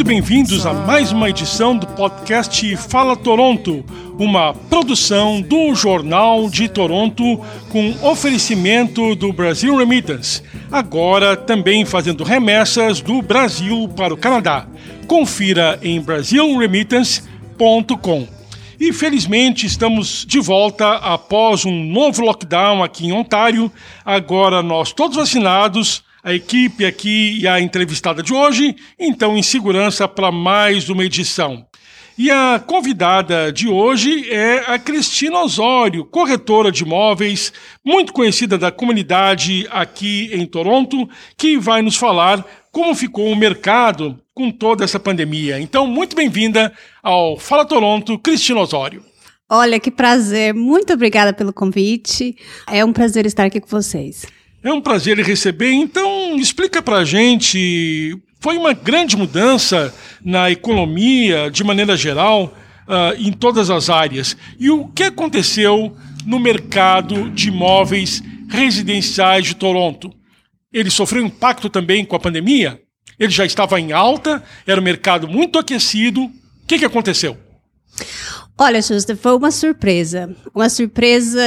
muito bem-vindos a mais uma edição do podcast Fala Toronto, uma produção do Jornal de Toronto com oferecimento do Brasil Remittance, agora também fazendo remessas do Brasil para o Canadá. Confira em brasilremittance.com. E felizmente estamos de volta após um novo lockdown aqui em Ontário. Agora nós todos vacinados a equipe aqui e a entrevistada de hoje, então em segurança para mais uma edição. E a convidada de hoje é a Cristina Osório, corretora de imóveis, muito conhecida da comunidade aqui em Toronto, que vai nos falar como ficou o mercado com toda essa pandemia. Então, muito bem-vinda ao Fala Toronto, Cristina Osório. Olha, que prazer. Muito obrigada pelo convite. É um prazer estar aqui com vocês. É um prazer receber. Então, explica para a gente. Foi uma grande mudança na economia, de maneira geral, uh, em todas as áreas. E o que aconteceu no mercado de imóveis residenciais de Toronto? Ele sofreu impacto também com a pandemia? Ele já estava em alta, era um mercado muito aquecido. O que, que aconteceu? Olha, Justa, foi uma surpresa. Uma surpresa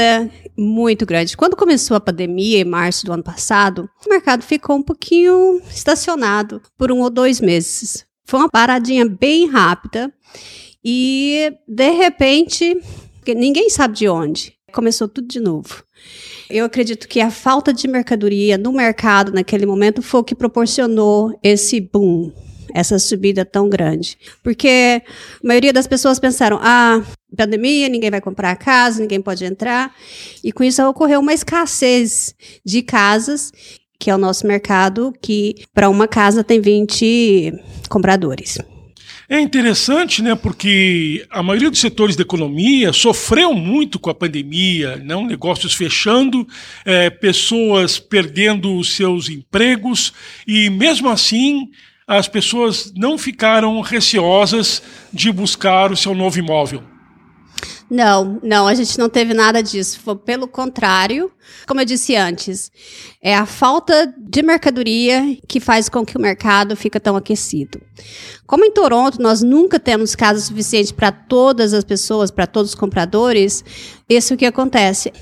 muito grande. Quando começou a pandemia, em março do ano passado, o mercado ficou um pouquinho estacionado por um ou dois meses. Foi uma paradinha bem rápida e, de repente, ninguém sabe de onde, começou tudo de novo. Eu acredito que a falta de mercadoria no mercado naquele momento foi o que proporcionou esse boom essa subida tão grande. Porque a maioria das pessoas pensaram, ah, pandemia, ninguém vai comprar casa, ninguém pode entrar. E com isso ocorreu uma escassez de casas, que é o nosso mercado, que para uma casa tem 20 compradores. É interessante, né, porque a maioria dos setores da economia sofreu muito com a pandemia, não negócios fechando, é, pessoas perdendo os seus empregos e mesmo assim as pessoas não ficaram receosas de buscar o seu novo imóvel? Não, não, a gente não teve nada disso. Foi pelo contrário, como eu disse antes, é a falta de mercadoria que faz com que o mercado fique tão aquecido. Como em Toronto nós nunca temos casa suficiente para todas as pessoas, para todos os compradores, isso é o que acontece.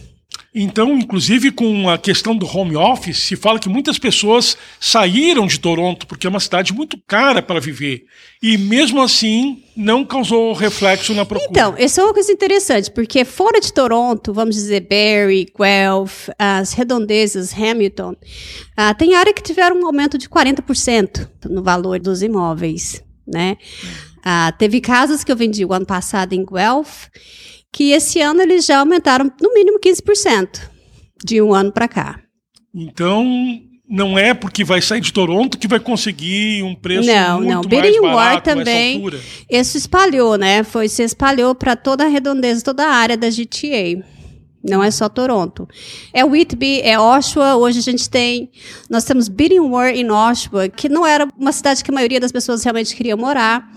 Então, inclusive com a questão do home office, se fala que muitas pessoas saíram de Toronto porque é uma cidade muito cara para viver. E mesmo assim, não causou reflexo na procura. Então, essa é uma coisa interessante, porque fora de Toronto, vamos dizer Barrie, Guelph, as redondezas, Hamilton, uh, tem área que tiveram um aumento de 40% no valor dos imóveis, né? Uh, teve casas que eu vendi o ano passado em Guelph que esse ano eles já aumentaram no mínimo 15% de um ano para cá. Então, não é porque vai sair de Toronto que vai conseguir um preço não, muito não. mais barato War também. Isso espalhou, né? Foi se espalhou para toda a redondeza, toda a área da GTA. Não é só Toronto. É Whitby, é Oshawa. Hoje a gente tem. Nós temos Bidding War em Oshawa, que não era uma cidade que a maioria das pessoas realmente queria morar.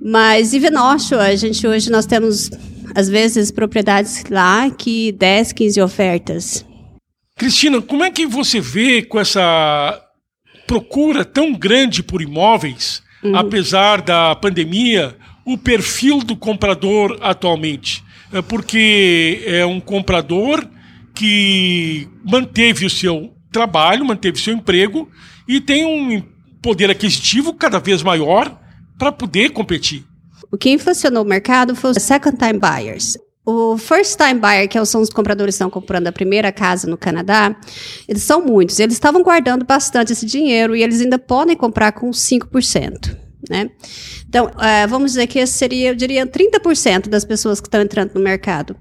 Mas even Oshawa, a gente hoje nós temos às vezes, propriedades lá que 10, 15 ofertas. Cristina, como é que você vê com essa procura tão grande por imóveis, uhum. apesar da pandemia, o perfil do comprador atualmente? É porque é um comprador que manteve o seu trabalho, manteve o seu emprego e tem um poder aquisitivo cada vez maior para poder competir. O que inflacionou o mercado foi os second time buyers. O first time buyer, que são os compradores que estão comprando a primeira casa no Canadá, eles são muitos. Eles estavam guardando bastante esse dinheiro e eles ainda podem comprar com 5%. Né? Então, uh, vamos dizer que esse seria, eu diria, 30% das pessoas que estão entrando no mercado.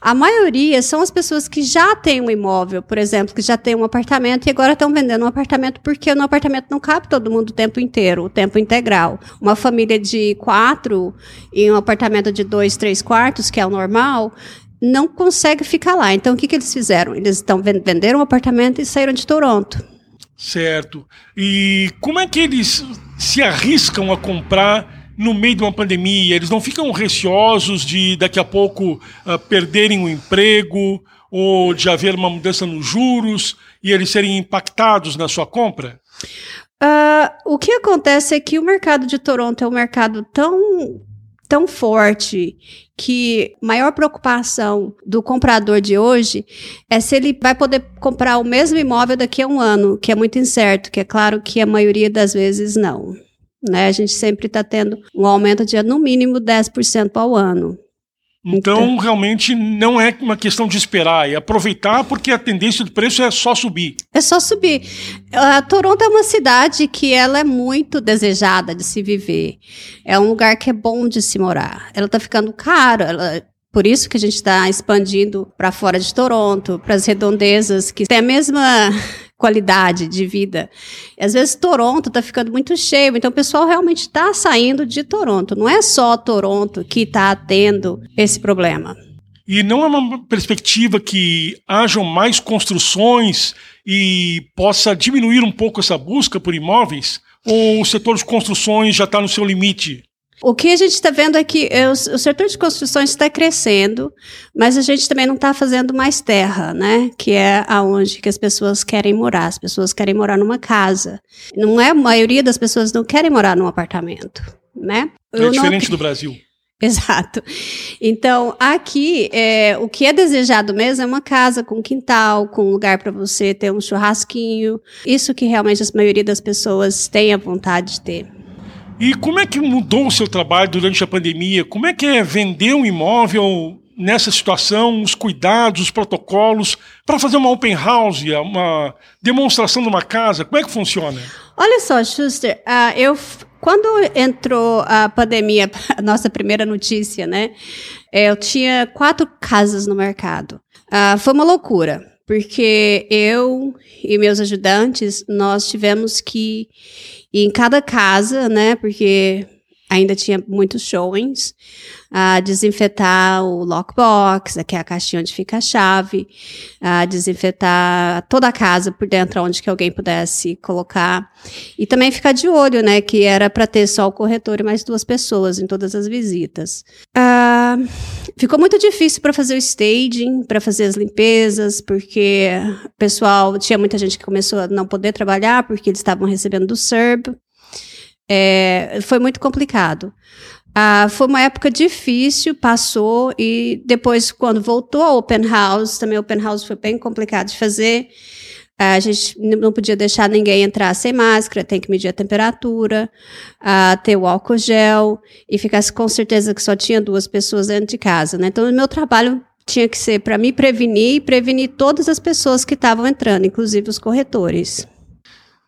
A maioria são as pessoas que já têm um imóvel, por exemplo, que já têm um apartamento e agora estão vendendo um apartamento porque no apartamento não cabe todo mundo o tempo inteiro, o tempo integral. Uma família de quatro em um apartamento de dois, três quartos, que é o normal, não consegue ficar lá. Então, o que, que eles fizeram? Eles estão venderam um apartamento e saíram de Toronto. Certo. E como é que eles se arriscam a comprar no meio de uma pandemia? Eles não ficam receosos de daqui a pouco uh, perderem o emprego ou de haver uma mudança nos juros e eles serem impactados na sua compra? Uh, o que acontece é que o mercado de Toronto é um mercado tão tão forte que maior preocupação do comprador de hoje é se ele vai poder comprar o mesmo imóvel daqui a um ano, que é muito incerto, que é claro que a maioria das vezes não. Né? A gente sempre está tendo um aumento de no mínimo 10% ao ano. Então, então, realmente não é uma questão de esperar, é aproveitar porque a tendência do preço é só subir. É só subir. A Toronto é uma cidade que ela é muito desejada de se viver. É um lugar que é bom de se morar. Ela está ficando cara, ela por isso que a gente está expandindo para fora de Toronto, para as redondezas, que tem a mesma qualidade de vida. Às vezes Toronto está ficando muito cheio, então o pessoal realmente está saindo de Toronto. Não é só Toronto que está tendo esse problema. E não é uma perspectiva que hajam mais construções e possa diminuir um pouco essa busca por imóveis? Ou o setor de construções já está no seu limite? O que a gente está vendo é que o, o setor de construções está crescendo, mas a gente também não está fazendo mais terra, né? Que é aonde que as pessoas querem morar. As pessoas querem morar numa casa. Não é a maioria das pessoas não querem morar num apartamento, né? É diferente não... do Brasil. Exato. Então, aqui, é, o que é desejado mesmo é uma casa com quintal, com lugar para você ter um churrasquinho. Isso que realmente a maioria das pessoas tem a vontade de ter. E como é que mudou o seu trabalho durante a pandemia? Como é que é vender um imóvel nessa situação, os cuidados, os protocolos, para fazer uma open house, uma demonstração de uma casa? Como é que funciona? Olha só, Schuster, uh, eu quando entrou a pandemia, a nossa primeira notícia, né? Eu tinha quatro casas no mercado. Uh, foi uma loucura, porque eu e meus ajudantes nós tivemos que e em cada casa, né, porque ainda tinha muitos showings, uh, desinfetar o lockbox, que é a caixinha onde fica a chave, uh, desinfetar toda a casa por dentro, onde que alguém pudesse colocar. E também ficar de olho, né, que era para ter só o corretor e mais duas pessoas em todas as visitas. Uh, ficou muito difícil para fazer o staging, para fazer as limpezas, porque o pessoal, tinha muita gente que começou a não poder trabalhar porque eles estavam recebendo do SERB. É, foi muito complicado. Ah, foi uma época difícil, passou, e depois, quando voltou ao Open House, também o Open House foi bem complicado de fazer. Ah, a gente não podia deixar ninguém entrar sem máscara, tem que medir a temperatura, ah, ter o álcool gel, e ficar com certeza que só tinha duas pessoas dentro de casa. Né? Então, o meu trabalho tinha que ser para me prevenir e prevenir todas as pessoas que estavam entrando, inclusive os corretores.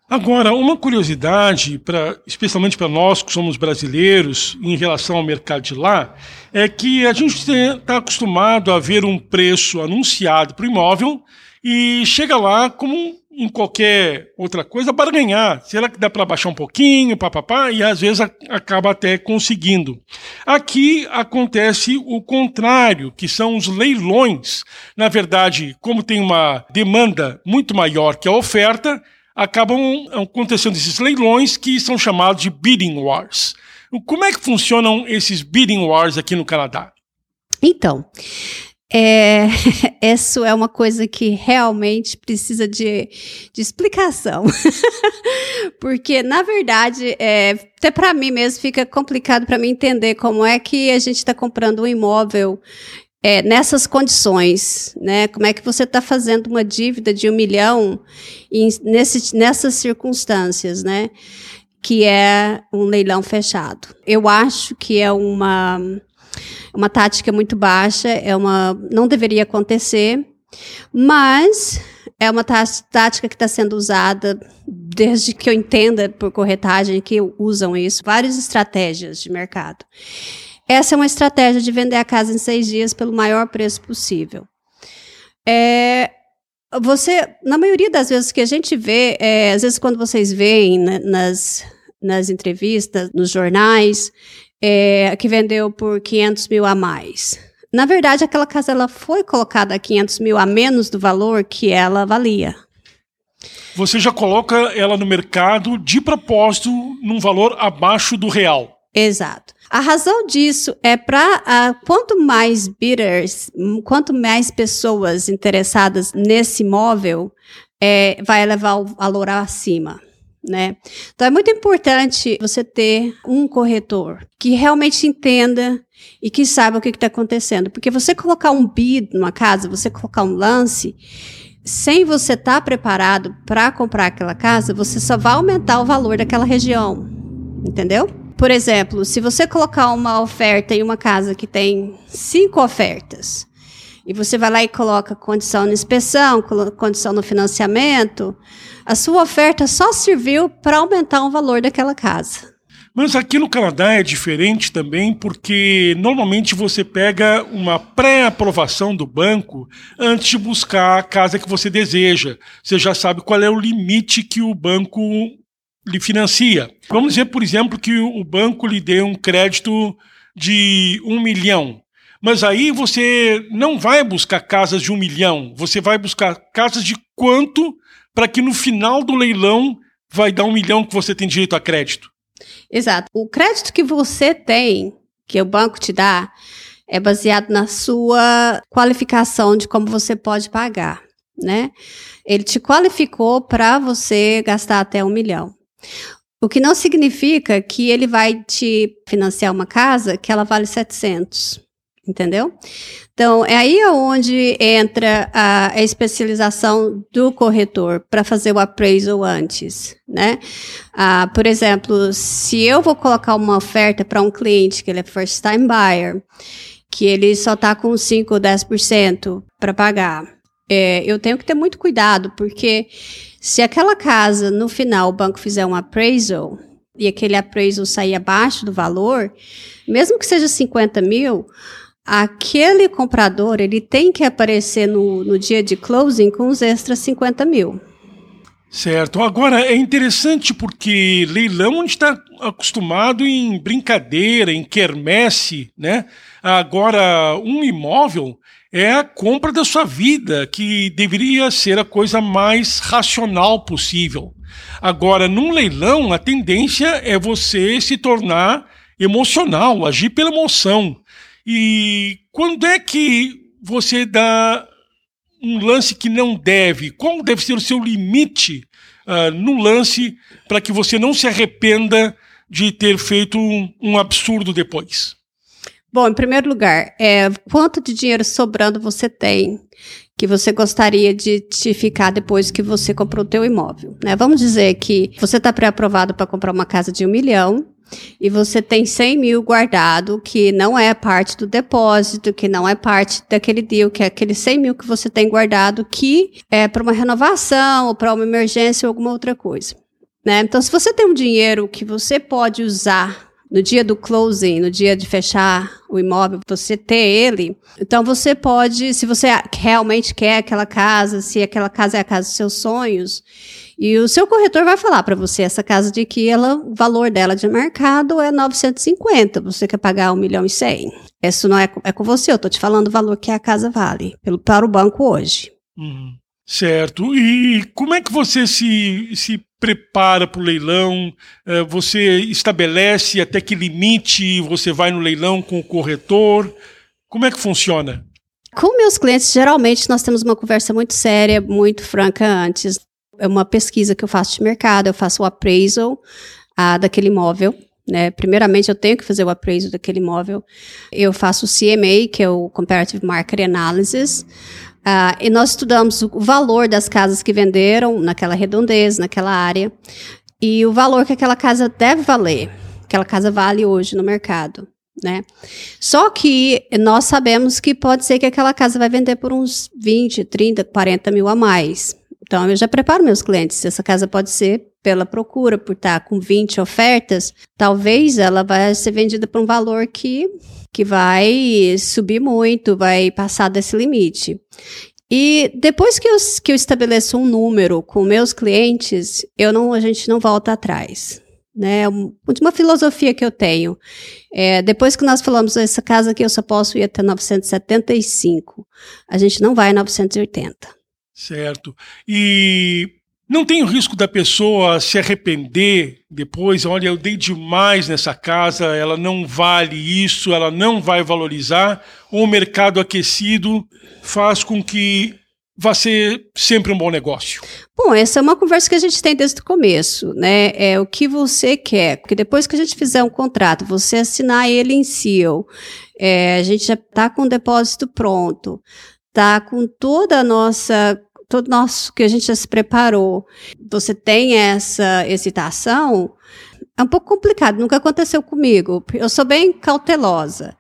Agora, uma curiosidade, pra, especialmente para nós que somos brasileiros, em relação ao mercado de lá, é que a gente está acostumado a ver um preço anunciado para o imóvel e chega lá como em qualquer outra coisa para ganhar. Será que dá para baixar um pouquinho, papapá? E às vezes acaba até conseguindo. Aqui acontece o contrário, que são os leilões. Na verdade, como tem uma demanda muito maior que a oferta, acabam acontecendo esses leilões que são chamados de bidding wars. Como é que funcionam esses bidding wars aqui no Canadá? Então, é, isso é uma coisa que realmente precisa de, de explicação. Porque, na verdade, é, até para mim mesmo fica complicado para mim entender como é que a gente está comprando um imóvel é, nessas condições, né? Como é que você está fazendo uma dívida de um milhão em, nesse, nessas circunstâncias, né? Que é um leilão fechado. Eu acho que é uma, uma tática muito baixa, é uma, não deveria acontecer, mas é uma tática que está sendo usada desde que eu entenda por corretagem que usam isso, várias estratégias de mercado. Essa é uma estratégia de vender a casa em seis dias pelo maior preço possível. É, você, na maioria das vezes que a gente vê, é, às vezes quando vocês veem né, nas, nas entrevistas, nos jornais, é, que vendeu por 500 mil a mais. Na verdade, aquela casa ela foi colocada a 500 mil a menos do valor que ela valia. Você já coloca ela no mercado de propósito num valor abaixo do real. Exato. A razão disso é para uh, ah, quanto mais bidders, quanto mais pessoas interessadas nesse imóvel, é, vai levar o valor acima. Né? Então é muito importante você ter um corretor que realmente entenda e que saiba o que está acontecendo. Porque você colocar um bid numa casa, você colocar um lance, sem você estar tá preparado para comprar aquela casa, você só vai aumentar o valor daquela região. Entendeu? Por exemplo, se você colocar uma oferta em uma casa que tem cinco ofertas, e você vai lá e coloca condição na inspeção, condição no financiamento, a sua oferta só serviu para aumentar o valor daquela casa. Mas aqui no Canadá é diferente também, porque normalmente você pega uma pré-aprovação do banco antes de buscar a casa que você deseja. Você já sabe qual é o limite que o banco lhe financia. Vamos dizer, por exemplo, que o banco lhe dê um crédito de um milhão. Mas aí você não vai buscar casas de um milhão, você vai buscar casas de quanto para que no final do leilão vai dar um milhão que você tem direito a crédito. Exato. O crédito que você tem, que o banco te dá, é baseado na sua qualificação de como você pode pagar, né? Ele te qualificou para você gastar até um milhão. O que não significa que ele vai te financiar uma casa que ela vale 700 entendeu? Então, é aí onde entra a, especialização do corretor para fazer o appraisal antes, né? Ah, por exemplo, se eu vou colocar uma oferta para um cliente que ele é first time buyer, que ele só está com 5 ou 10% para pagar, é, eu tenho que ter muito cuidado, porque se aquela casa, no final, o banco fizer um appraisal, e aquele appraisal sair abaixo do valor, mesmo que seja 50 mil, aquele comprador ele tem que aparecer no, no dia de closing com os extras 50 mil. Certo. Agora é interessante porque leilão a gente está acostumado em brincadeira, em quermesse, né? Agora, um imóvel é a compra da sua vida, que deveria ser a coisa mais racional possível. Agora, num leilão, a tendência é você se tornar emocional, agir pela emoção. E quando é que você dá um lance que não deve? Qual deve ser o seu limite uh, no lance para que você não se arrependa de ter feito um, um, absurdo depois? Bom, em primeiro lugar, é, quanto de dinheiro sobrando você tem que você gostaria de te ficar depois que você comprou o teu imóvel? Né? Vamos dizer que você está pré-aprovado para comprar uma casa de um milhão e você tem 100 mil guardado, que não é parte do depósito, que não é parte daquele deal, que é aquele 100 mil que você tem guardado, que é para uma renovação, ou para uma emergência, ou alguma outra coisa. Né? Então, se você tem um dinheiro que você pode usar no dia do closing, no dia de fechar o imóvel, você ter ele, então você pode, se você realmente quer aquela casa, se aquela casa é a casa dos seus sonhos, e o seu corretor vai falar para você essa casa de que ela, o valor dela de mercado é 950, você quer pagar 1 milhão e 100. Isso não é, é com você, eu estou te falando o valor que a casa vale pelo, para o banco hoje. Uhum. Certo. E como é que você se, se prepara para o leilão? É, você estabelece até que limite você vai no leilão com o corretor? Como é que funciona? Com meus clientes, geralmente nós temos uma conversa muito séria, muito franca antes. É uma pesquisa que eu faço de mercado, eu faço o appraisal ah, daquele imóvel. Né? Primeiramente, eu tenho que fazer o appraisal daquele imóvel. Eu faço o CMA, que é o Comparative Market Analysis. Uh, e nós estudamos o valor das casas que venderam naquela redondeza, naquela área, e o valor que aquela casa deve valer, aquela casa vale hoje no mercado. Né? Só que nós sabemos que pode ser que aquela casa vai vender por uns 20, 30, 40 mil a mais. Então, eu já preparo meus clientes. Essa casa pode ser pela procura, por estar com 20 ofertas, talvez ela vai ser vendida por um valor que que vai subir muito, vai passar desse limite. E depois que eu, que eu estabeleço um número com meus clientes, eu não, a gente não volta atrás. Né, uma filosofia que eu tenho. É, depois que nós falamos essa casa aqui, eu só posso ir até 975. A gente não vai a 980. Certo. E não tem o risco da pessoa se arrepender depois, olha, eu dei demais nessa casa, ela não vale isso, ela não vai valorizar, ou o mercado aquecido faz com que vai ser sempre um bom negócio? Bom, essa é uma conversa que a gente tem desde o começo, né? É o que você quer, porque depois que a gente fizer um contrato, você assinar ele em seal, é, a gente já está com o depósito pronto, tá com toda a nossa todo nosso que a gente já se preparou. Você tem essa hesitação, é um pouco complicado, nunca aconteceu comigo. Eu sou bem cautelosa.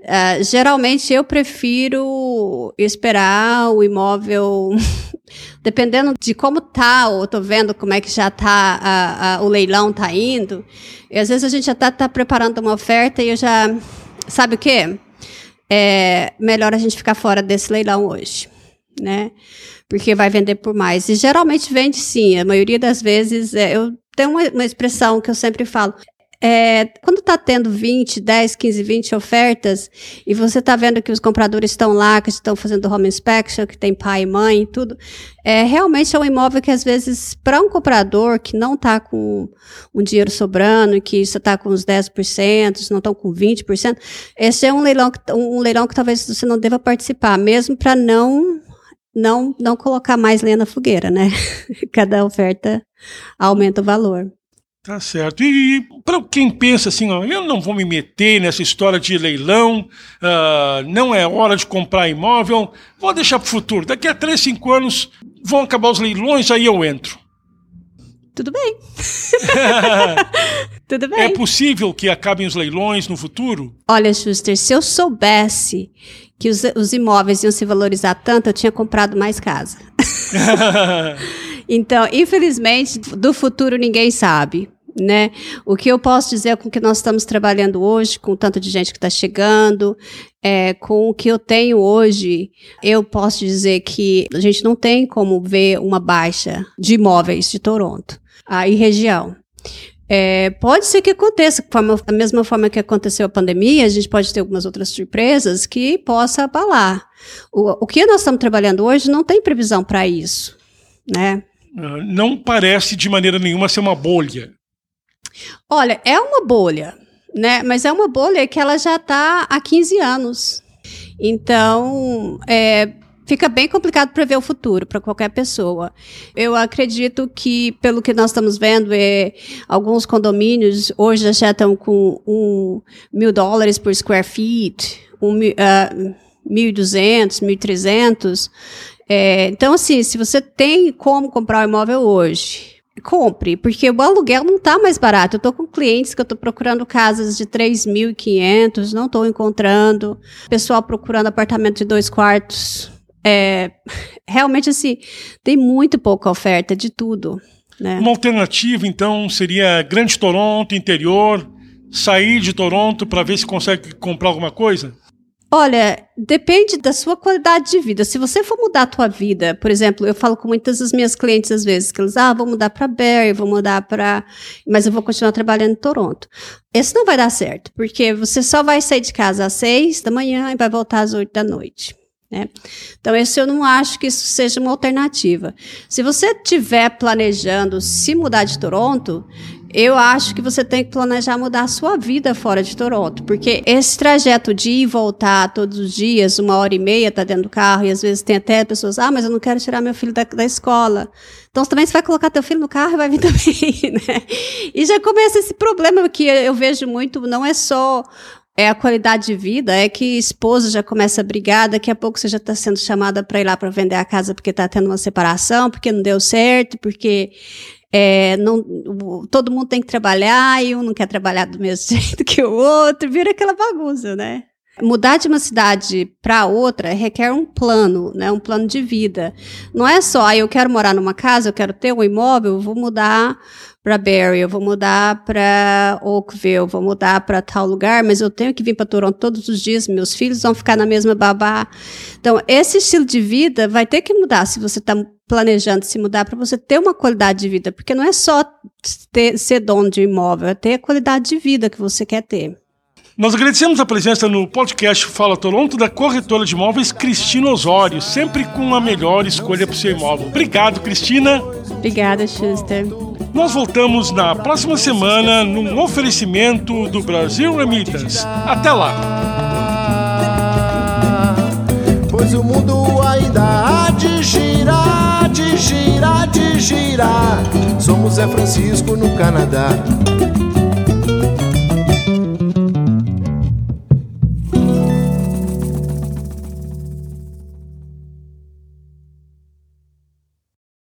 Uh, geralmente eu prefiro esperar o imóvel, dependendo de como tá, ou tô vendo como é que já tá, a, a, o leilão tá indo. E às vezes a gente já tá, tá preparando uma oferta e eu já, sabe o quê? É melhor a gente ficar fora desse leilão hoje, né? Porque vai vender por mais. E geralmente vende sim, a maioria das vezes, é, eu tenho uma, uma expressão que eu sempre falo, é, quando está tendo 20, 10, 15, 20 ofertas e você está vendo que os compradores estão lá, que estão fazendo home inspection, que tem pai e mãe e tudo, é, realmente é um imóvel que às vezes, para um comprador que não está com um dinheiro sobrando, que está com uns 10%, não estão com 20%, esse é um leilão, que, um leilão que talvez você não deva participar, mesmo para não não, não colocar mais lenha na fogueira, né? Cada oferta aumenta o valor. Tá certo. E, para quem pensa assim, ó, eu não vou me meter nessa história de leilão, uh, não é hora de comprar imóvel, vou deixar para o futuro. Daqui a 3, 5 anos vão acabar os leilões, aí eu entro. Tudo bem. Tudo bem. É possível que acabem os leilões no futuro? Olha, Schuster, se eu soubesse que os, os imóveis iam se valorizar tanto, eu tinha comprado mais casa. então, infelizmente, do futuro ninguém sabe né? O que eu posso dizer com o que nós estamos trabalhando hoje, com o tanto de gente que está chegando, é, com o que eu tenho hoje, eu posso dizer que a gente não tem como ver uma baixa de imóveis de Toronto aí região. É, pode ser que aconteça, da mesma forma que aconteceu a pandemia, a gente pode ter algumas outras surpresas que possa abalar. O, o que nós estamos trabalhando hoje não tem previsão para isso, né? Ah, não parece de maneira nenhuma ser uma bolha. Olha, é uma bolha, né? Mas é uma bolha que ela já está há 15 anos. Então, é, fica bem complicado prever o futuro para qualquer pessoa. Eu acredito que, pelo que nós estamos vendo, é, alguns condomínios hoje já estão com um mil dólares por square feet, um, uh, 1.200, 1.300. É, então, assim, se você tem como comprar um imóvel hoje compre, porque o aluguel não está mais barato. Eu estou com clientes que eu estou procurando casas de 3.500, não estou encontrando. Pessoal procurando apartamento de dois quartos. É, realmente, assim, tem muito pouca oferta de tudo. Né? Uma alternativa, então, seria Grande Toronto, interior, sair de Toronto para ver se consegue comprar alguma coisa? Olha, depende da sua qualidade de vida. Se você for mudar a tua vida, por exemplo, eu falo com muitas das minhas clientes às vezes que eles, ah, vou mudar para Barrie, vou mudar para, mas eu vou continuar trabalhando em Toronto. Esse não vai dar certo, porque você só vai sair de casa às seis da manhã e vai voltar às oito da noite. Né? Então, esse eu não acho que isso seja uma alternativa. Se você estiver planejando se mudar de Toronto, eu acho que você tem que planejar mudar a sua vida fora de Toronto, porque esse trajeto de ir e voltar todos os dias, uma hora e meia, tá dentro do carro, e às vezes tem até pessoas, ah, mas eu não quero tirar meu filho da, da escola. Então também você vai colocar teu filho no carro e vai vir também, né? E já começa esse problema que eu vejo muito, não é só é a qualidade de vida, é que esposa já começa a brigar, daqui a pouco você já está sendo chamada para ir lá para vender a casa porque está tendo uma separação, porque não deu certo, porque é, não, todo mundo tem que trabalhar e um não quer trabalhar do mesmo jeito que o outro, vira aquela bagunça, né? Mudar de uma cidade para outra requer um plano, né? Um plano de vida. Não é só, ah, eu quero morar numa casa, eu quero ter um imóvel, vou mudar para Barrie, eu vou mudar para Oakville, vou mudar para tal lugar, mas eu tenho que vir para Toronto todos os dias, meus filhos vão ficar na mesma babá. Então, esse estilo de vida vai ter que mudar se você está planejando se mudar para você ter uma qualidade de vida, porque não é só ter, ser dono de imóvel, é ter a qualidade de vida que você quer ter. Nós agradecemos a presença no podcast Fala Toronto da corretora de imóveis Cristina Osório, sempre com a melhor escolha para o seu imóvel. Obrigado, Cristina. Obrigada, Schuster. Nós voltamos na próxima semana num oferecimento do Brasil Remittance. Até lá! Pois o mundo ainda há de girar, de girar, de girar. Somos é Francisco no Canadá.